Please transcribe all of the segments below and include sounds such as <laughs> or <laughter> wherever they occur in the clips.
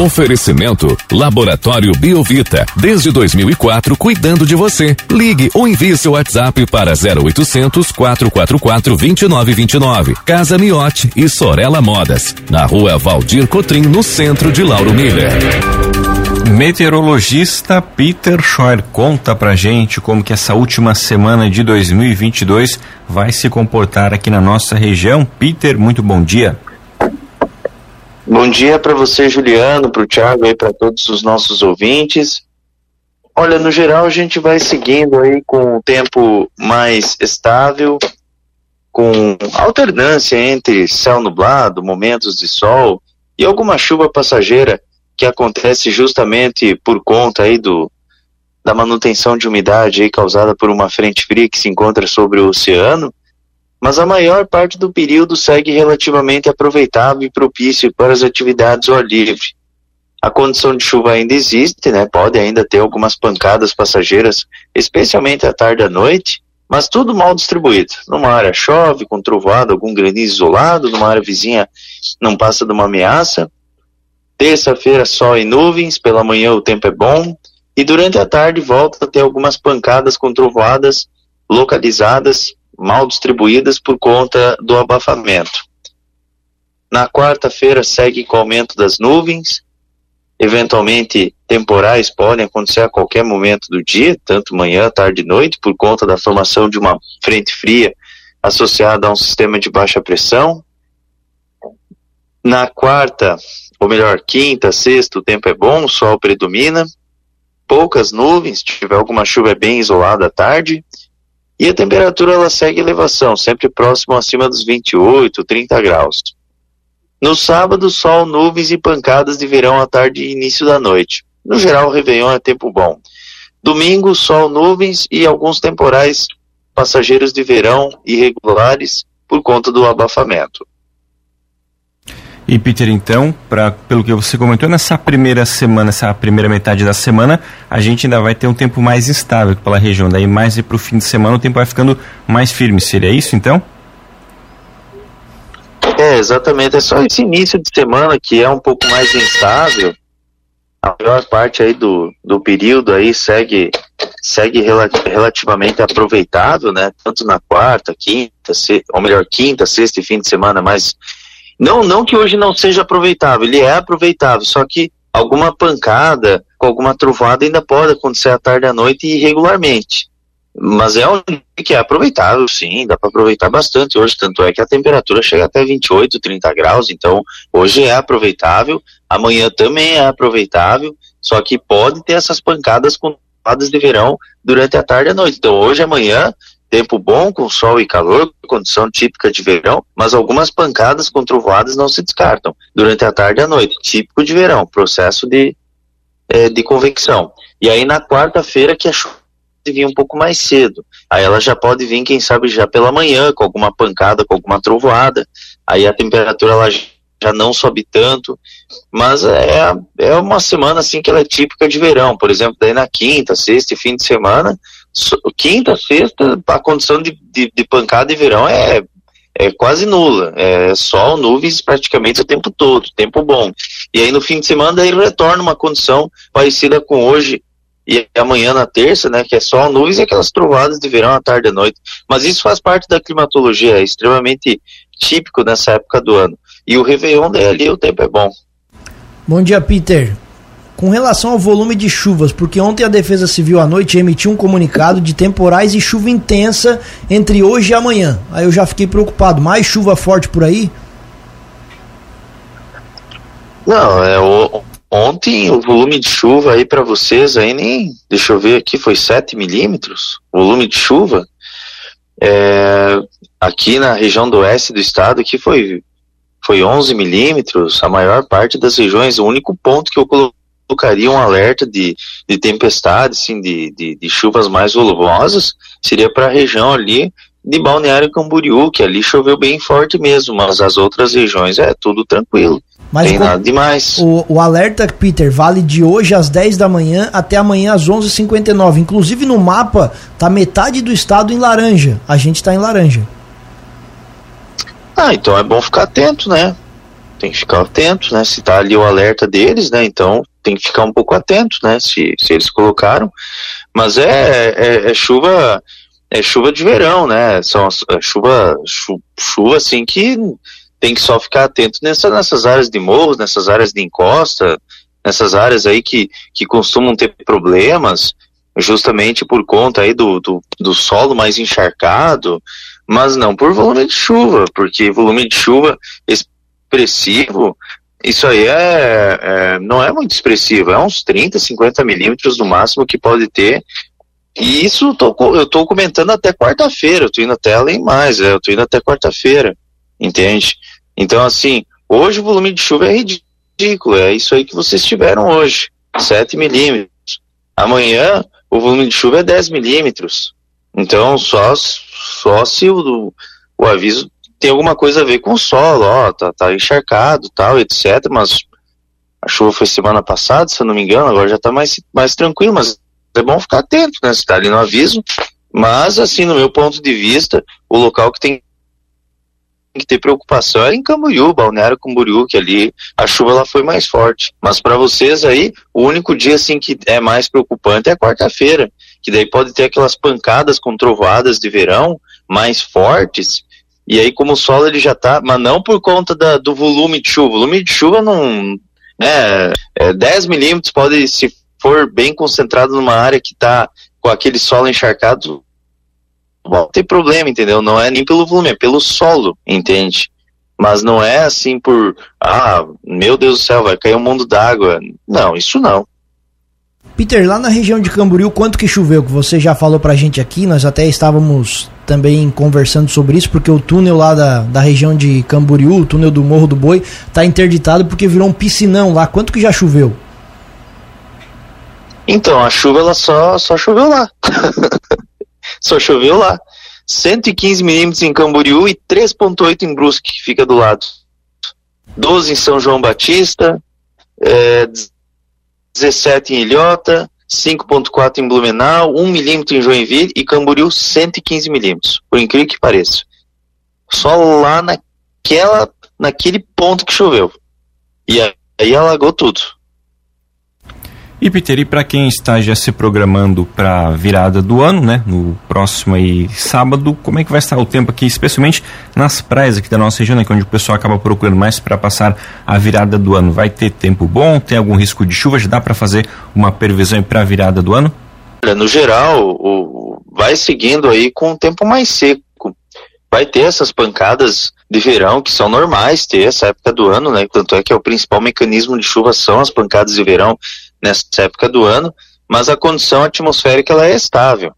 Oferecimento Laboratório Biovita. Desde 2004, cuidando de você. Ligue ou envie seu WhatsApp para 0800 444 2929. Casa Miote e Sorella Modas. Na rua Valdir Cotrim, no centro de Lauro Miller. Meteorologista Peter Scheuer conta pra gente como que essa última semana de 2022 vai se comportar aqui na nossa região. Peter, muito bom dia. Bom dia para você, Juliano, para o Thiago e para todos os nossos ouvintes. Olha, no geral a gente vai seguindo aí com o tempo mais estável, com alternância entre céu nublado, momentos de sol e alguma chuva passageira que acontece justamente por conta aí do da manutenção de umidade aí causada por uma frente fria que se encontra sobre o oceano mas a maior parte do período segue relativamente aproveitável e propício para as atividades ao ar livre. A condição de chuva ainda existe, né? Pode ainda ter algumas pancadas passageiras, especialmente à tarde e à noite, mas tudo mal distribuído. Numa área chove, com trovoada, algum granizo isolado, numa área vizinha não passa de uma ameaça. Terça-feira, sol e nuvens, pela manhã o tempo é bom, e durante a tarde volta a ter algumas pancadas com trovoadas localizadas mal distribuídas por conta do abafamento. Na quarta-feira segue com aumento das nuvens, eventualmente temporais podem acontecer a qualquer momento do dia, tanto manhã, tarde e noite, por conta da formação de uma frente fria associada a um sistema de baixa pressão. Na quarta, ou melhor, quinta, sexta, o tempo é bom, o sol predomina, poucas nuvens, se tiver alguma chuva é bem isolada à tarde, e a temperatura ela segue elevação, sempre próximo acima dos 28, 30 graus. No sábado, sol, nuvens e pancadas de verão à tarde e início da noite. No geral, o Réveillon é tempo bom. Domingo, sol, nuvens e alguns temporais passageiros de verão irregulares por conta do abafamento. E Peter, então, pra, pelo que você comentou, nessa primeira semana, essa primeira metade da semana, a gente ainda vai ter um tempo mais instável pela região. Daí mais para o fim de semana o tempo vai ficando mais firme. Seria isso então? É, exatamente. É só esse início de semana que é um pouco mais instável. A maior parte aí do, do período aí segue, segue relativamente aproveitável, né? Tanto na quarta, quinta, ou melhor, quinta, sexta e fim de semana mais não, não que hoje não seja aproveitável, ele é aproveitável, só que alguma pancada, com alguma trovada ainda pode acontecer à tarde à noite irregularmente. Mas é um que é aproveitável, sim, dá para aproveitar bastante hoje, tanto é que a temperatura chega até 28, 30 graus, então hoje é aproveitável, amanhã também é aproveitável, só que pode ter essas pancadas com de verão durante a tarde e a noite. Então hoje, amanhã, Tempo bom, com sol e calor, condição típica de verão, mas algumas pancadas com trovoadas não se descartam durante a tarde e a noite, típico de verão, processo de, é, de convecção. E aí na quarta-feira que a chuva vir um pouco mais cedo. Aí ela já pode vir, quem sabe, já pela manhã, com alguma pancada, com alguma trovoada. Aí a temperatura ela já não sobe tanto, mas é, é uma semana assim que ela é típica de verão. Por exemplo, daí na quinta, sexta e fim de semana, quinta, sexta, a condição de, de, de, pancada de verão é, é quase nula. É sol, nuvens praticamente o tempo todo, tempo bom. E aí no fim de semana daí retorna uma condição parecida com hoje e amanhã na terça, né, que é sol, nuvens e aquelas trovadas de verão à tarde e à noite. Mas isso faz parte da climatologia, é extremamente típico nessa época do ano. E o Réveillon daí ali o tempo é bom. Bom dia, Peter. Com relação ao volume de chuvas, porque ontem a Defesa Civil à noite emitiu um comunicado de temporais e chuva intensa entre hoje e amanhã. Aí eu já fiquei preocupado. Mais chuva forte por aí? Não, é o, ontem o volume de chuva aí para vocês aí nem, deixa eu ver aqui, foi 7 milímetros, volume de chuva. É, aqui na região do oeste do estado aqui foi foi 11 milímetros, a maior parte das regiões, o único ponto que eu coloquei colocaria um alerta de, de tempestade, assim, de, de, de chuvas mais volumosas, seria para a região ali de Balneário Camboriú, que ali choveu bem forte mesmo, mas as outras regiões é tudo tranquilo. Mas tem nada demais. O, o alerta, Peter, vale de hoje às 10 da manhã até amanhã às 11h59. Inclusive no mapa, tá metade do estado em laranja. A gente está em laranja. Ah, então é bom ficar atento, né? Tem que ficar atento, né? Se tá ali o alerta deles, né? Então tem que ficar um pouco atento, né? Se, se eles colocaram. Mas é, é, é chuva, é chuva de verão, né? São é chuva, chu, chuva assim que tem que só ficar atento nessa, nessas áreas de morros, nessas áreas de encosta, nessas áreas aí que, que costumam ter problemas, justamente por conta aí do, do, do solo mais encharcado, mas não por volume de chuva, porque volume de chuva expressivo, isso aí é, é, não é muito expressivo, é uns 30, 50 milímetros no máximo que pode ter. E isso tô, eu estou comentando até quarta-feira, eu estou indo até além mais, é, eu estou indo até quarta-feira, entende? Então, assim, hoje o volume de chuva é ridículo, é isso aí que vocês tiveram hoje, 7 milímetros. Amanhã o volume de chuva é 10 milímetros. Então, só, só se o, o aviso tem alguma coisa a ver com o solo, ó, tá, tá encharcado, tal, etc. Mas a chuva foi semana passada, se eu não me engano, agora já tá mais, mais tranquilo, mas é bom ficar atento, né? Se tá ali no aviso. Mas, assim, no meu ponto de vista, o local que tem que ter preocupação é em Camboriú, Balneário Camboriú, que ali a chuva lá foi mais forte. Mas para vocês aí, o único dia assim que é mais preocupante é quarta-feira, que daí pode ter aquelas pancadas com trovoadas de verão mais fortes e aí, como o solo ele já tá, mas não por conta da, do volume de chuva. O volume de chuva não. Né, é, 10 milímetros pode, se for bem concentrado numa área que está com aquele solo encharcado, não tem problema, entendeu? Não é nem pelo volume, é pelo solo, entende? Mas não é assim por, ah, meu Deus do céu, vai cair um mundo d'água. Não, isso não. Peter, lá na região de Camboriú, quanto que choveu? Que você já falou pra gente aqui, nós até estávamos também conversando sobre isso, porque o túnel lá da, da região de Camboriú, o túnel do Morro do Boi, tá interditado porque virou um piscinão lá. Quanto que já choveu? Então, a chuva ela só, só choveu lá. <laughs> só choveu lá. 115 milímetros em Camboriú e 3,8 em Brusque, que fica do lado. 12 em São João Batista, é, 17 em Ilhota, 5.4 em Blumenau, 1 milímetro em Joinville e Camboriú 115 milímetros, por incrível que pareça. Só lá naquela, naquele ponto que choveu. E aí alagou tudo. E Peter, e para quem está já se programando para a virada do ano, né, no próximo aí sábado, como é que vai estar o tempo aqui, especialmente nas praias aqui da nossa região, né, é onde o pessoal acaba procurando mais para passar a virada do ano? Vai ter tempo bom? Tem algum risco de chuva? Já dá para fazer uma previsão para a virada do ano? Olha, no geral, o, vai seguindo aí com o tempo mais seco. Vai ter essas pancadas de verão que são normais ter essa época do ano, né? Tanto é que é o principal mecanismo de chuva são as pancadas de verão nessa época do ano, mas a condição atmosférica ela é estável.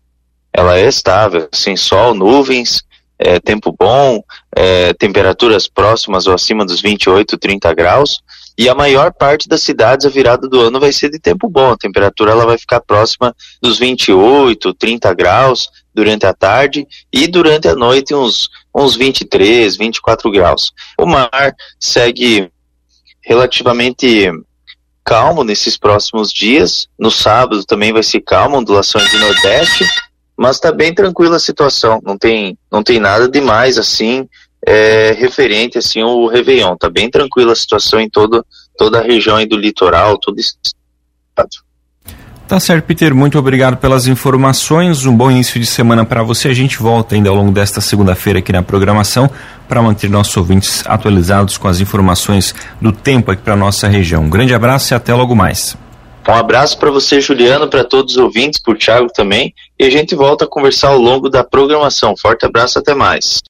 Ela é estável, sem sol, nuvens, é, tempo bom, é, temperaturas próximas ou acima dos 28, 30 graus, e a maior parte das cidades a virada do ano vai ser de tempo bom. A temperatura ela vai ficar próxima dos 28, 30 graus durante a tarde e durante a noite uns, uns 23, 24 graus. O mar segue relativamente calmo nesses próximos dias. No sábado também vai ser calmo, ondulações de nordeste, mas está bem tranquila a situação. Não tem, não tem nada demais assim é, referente assim o Réveillon. Está bem tranquila a situação em todo, toda a região do litoral, todo estado. Tá certo, Peter. Muito obrigado pelas informações. Um bom início de semana para você. A gente volta ainda ao longo desta segunda-feira aqui na programação para manter nossos ouvintes atualizados com as informações do tempo aqui para nossa região. Um grande abraço e até logo mais. Um abraço para você, Juliano, para todos os ouvintes, por Thiago também. E a gente volta a conversar ao longo da programação. Forte abraço, até mais.